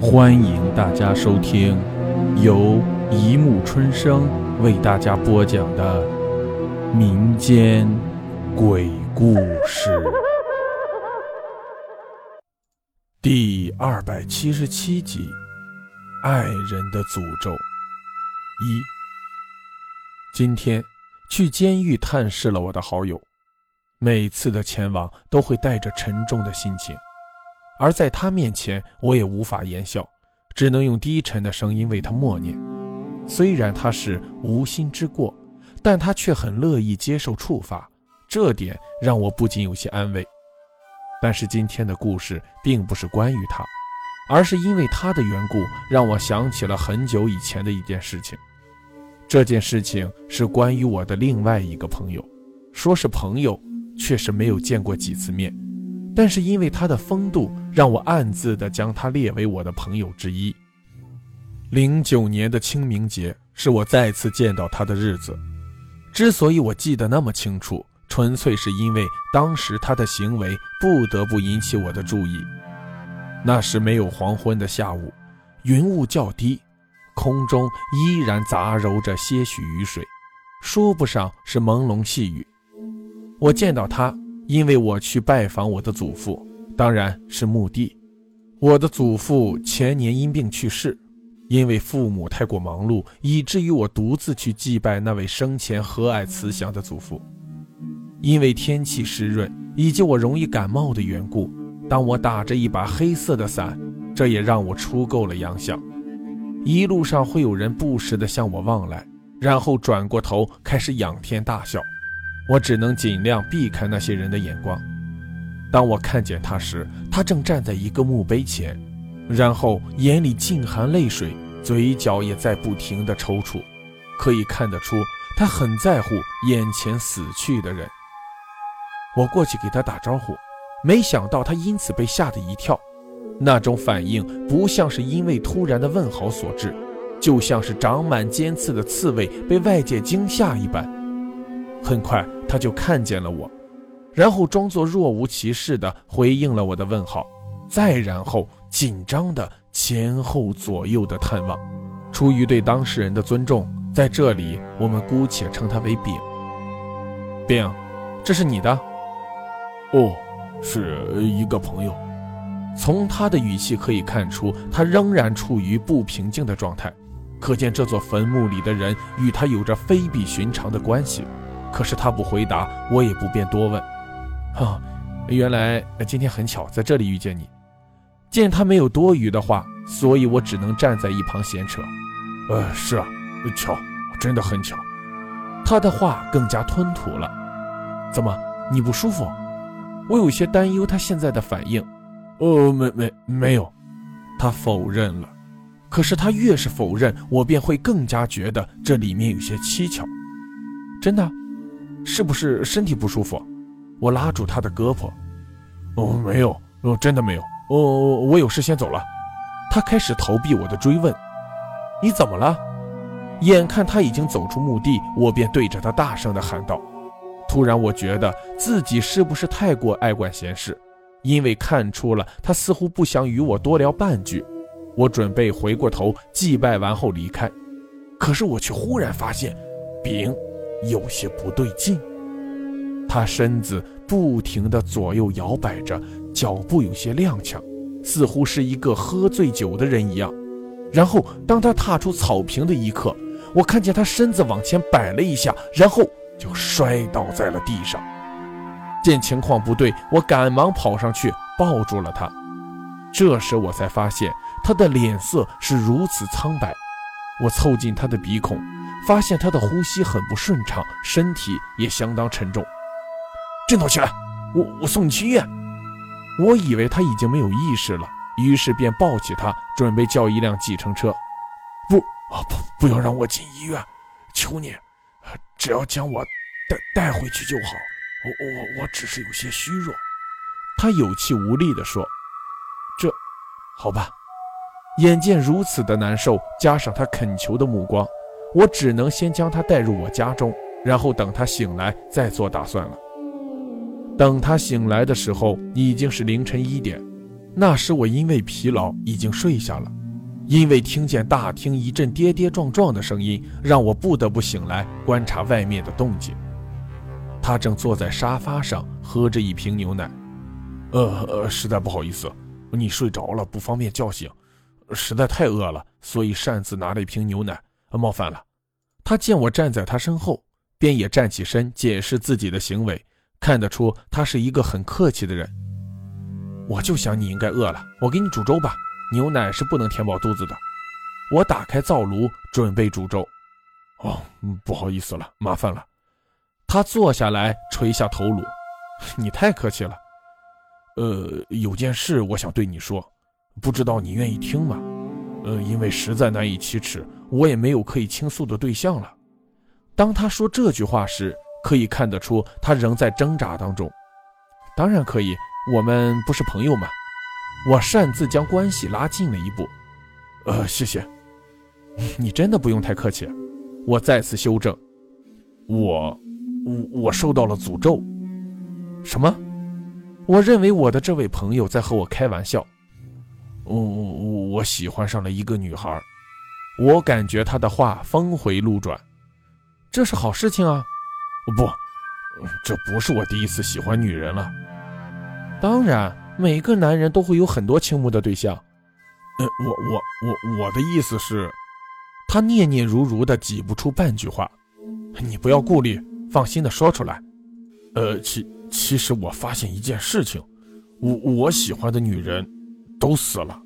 欢迎大家收听由一木春生为大家播讲的民间鬼故事第二百七十七集《爱人的诅咒》一。今天去监狱探视了我的好友，每次的前往都会带着沉重的心情。而在他面前，我也无法言笑，只能用低沉的声音为他默念。虽然他是无心之过，但他却很乐意接受处罚，这点让我不仅有些安慰。但是今天的故事并不是关于他，而是因为他的缘故，让我想起了很久以前的一件事情。这件事情是关于我的另外一个朋友，说是朋友，却是没有见过几次面。但是因为他的风度，让我暗自的将他列为我的朋友之一。零九年的清明节是我再次见到他的日子。之所以我记得那么清楚，纯粹是因为当时他的行为不得不引起我的注意。那是没有黄昏的下午，云雾较低，空中依然杂糅着些许雨水，说不上是朦胧细雨。我见到他。因为我去拜访我的祖父，当然是墓地。我的祖父前年因病去世，因为父母太过忙碌，以至于我独自去祭拜那位生前和蔼慈祥的祖父。因为天气湿润以及我容易感冒的缘故，当我打着一把黑色的伞，这也让我出够了洋相。一路上会有人不时地向我望来，然后转过头开始仰天大笑。我只能尽量避开那些人的眼光。当我看见他时，他正站在一个墓碑前，然后眼里尽含泪水，嘴角也在不停地抽搐，可以看得出他很在乎眼前死去的人。我过去给他打招呼，没想到他因此被吓得一跳，那种反应不像是因为突然的问好所致，就像是长满尖刺的刺猬被外界惊吓一般。很快。他就看见了我，然后装作若无其事地回应了我的问号，再然后紧张地前后左右的探望。出于对当事人的尊重，在这里我们姑且称他为丙。丙，这是你的？哦，是一个朋友。从他的语气可以看出，他仍然处于不平静的状态，可见这座坟墓里的人与他有着非比寻常的关系。可是他不回答，我也不便多问。哈，原来今天很巧在这里遇见你。见他没有多余的话，所以我只能站在一旁闲扯。呃，是啊，巧，真的很巧。他的话更加吞吐了。怎么，你不舒服？我有些担忧他现在的反应。哦，没没没有。他否认了。可是他越是否认，我便会更加觉得这里面有些蹊跷。真的。是不是身体不舒服？我拉住他的胳膊。哦，没有，哦，真的没有。哦，我有事先走了。他开始逃避我的追问。你怎么了？眼看他已经走出墓地，我便对着他大声地喊道。突然，我觉得自己是不是太过爱管闲事？因为看出了他似乎不想与我多聊半句。我准备回过头祭拜完后离开，可是我却忽然发现，丙。有些不对劲，他身子不停地左右摇摆着，脚步有些踉跄，似乎是一个喝醉酒的人一样。然后，当他踏出草坪的一刻，我看见他身子往前摆了一下，然后就摔倒在了地上。见情况不对，我赶忙跑上去抱住了他。这时我才发现他的脸色是如此苍白。我凑近他的鼻孔。发现他的呼吸很不顺畅，身体也相当沉重。振作起来，我我送你去医院。我以为他已经没有意识了，于是便抱起他，准备叫一辆计程车。不啊不，不要让我进医院，求你，只要将我带带回去就好。我我我只是有些虚弱。他有气无力地说：“这，好吧。”眼见如此的难受，加上他恳求的目光。我只能先将他带入我家中，然后等他醒来再做打算了。等他醒来的时候，已经是凌晨一点。那时我因为疲劳已经睡下了，因为听见大厅一阵跌跌撞撞的声音，让我不得不醒来观察外面的动静。他正坐在沙发上喝着一瓶牛奶。呃呃，实在不好意思，你睡着了不方便叫醒，实在太饿了，所以擅自拿了一瓶牛奶，冒犯了。他见我站在他身后，便也站起身解释自己的行为，看得出他是一个很客气的人。我就想你应该饿了，我给你煮粥吧。牛奶是不能填饱肚子的。我打开灶炉准备煮粥。哦，不好意思了，麻烦了。他坐下来垂下头颅。你太客气了。呃，有件事我想对你说，不知道你愿意听吗？呃，因为实在难以启齿，我也没有可以倾诉的对象了。当他说这句话时，可以看得出他仍在挣扎当中。当然可以。我们不是朋友吗？我擅自将关系拉近了一步。呃，谢谢。你真的不用太客气。我再次修正。我，我我受到了诅咒。什么？我认为我的这位朋友在和我开玩笑。我我我我喜欢上了一个女孩。我感觉她的话峰回路转。这是好事情啊。不，这不是我第一次喜欢女人了。当然，每个男人都会有很多倾慕的对象。呃，我我我我的意思是，他念念如如的挤不出半句话。你不要顾虑，放心的说出来。呃，其其实我发现一件事情，我我喜欢的女人都死了，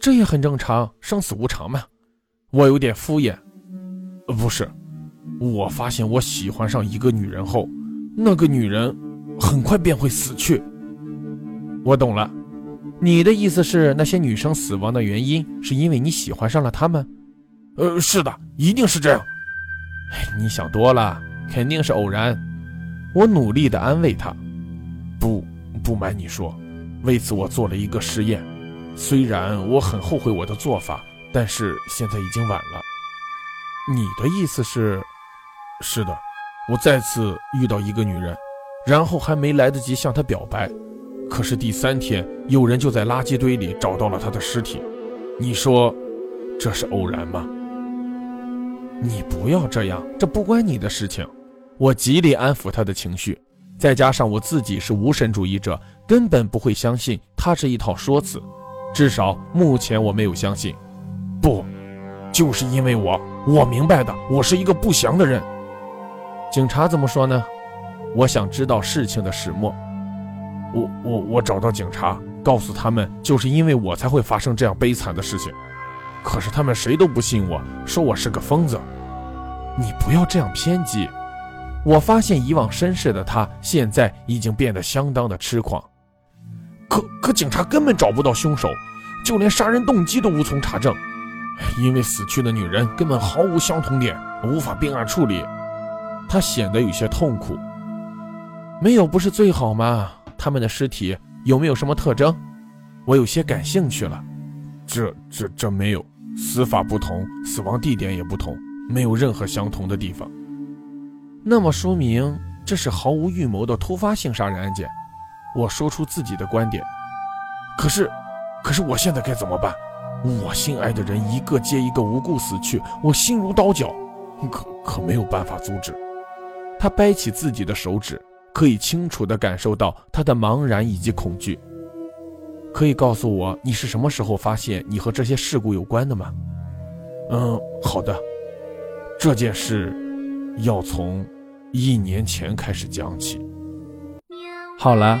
这也很正常，生死无常嘛。我有点敷衍。不是，我发现我喜欢上一个女人后，那个女人很快便会死去。我懂了，你的意思是那些女生死亡的原因是因为你喜欢上了她们？呃，是的，一定是这样。你想多了，肯定是偶然。我努力的安慰她。不，不瞒你说，为此我做了一个实验。虽然我很后悔我的做法，但是现在已经晚了。你的意思是？是的，我再次遇到一个女人，然后还没来得及向她表白。可是第三天，有人就在垃圾堆里找到了她的尸体。你说，这是偶然吗？你不要这样，这不关你的事情。我极力安抚他的情绪，再加上我自己是无神主义者，根本不会相信他这一套说辞。至少目前我没有相信。不，就是因为我，我明白的，我是一个不祥的人。警察怎么说呢？我想知道事情的始末。我我我找到警察，告诉他们就是因为我才会发生这样悲惨的事情，可是他们谁都不信我，说我是个疯子。你不要这样偏激。我发现以往绅士的他，现在已经变得相当的痴狂。可可警察根本找不到凶手，就连杀人动机都无从查证，因为死去的女人根本毫无相同点，无法并案处理。他显得有些痛苦。没有不是最好吗？他们的尸体有没有什么特征？我有些感兴趣了。这、这、这没有，死法不同，死亡地点也不同，没有任何相同的地方。那么说明这是毫无预谋的突发性杀人案件。我说出自己的观点。可是，可是我现在该怎么办？我心爱的人一个接一个无故死去，我心如刀绞，可可没有办法阻止。他掰起自己的手指。可以清楚地感受到他的茫然以及恐惧。可以告诉我你是什么时候发现你和这些事故有关的吗？嗯，好的。这件事要从一年前开始讲起。好了，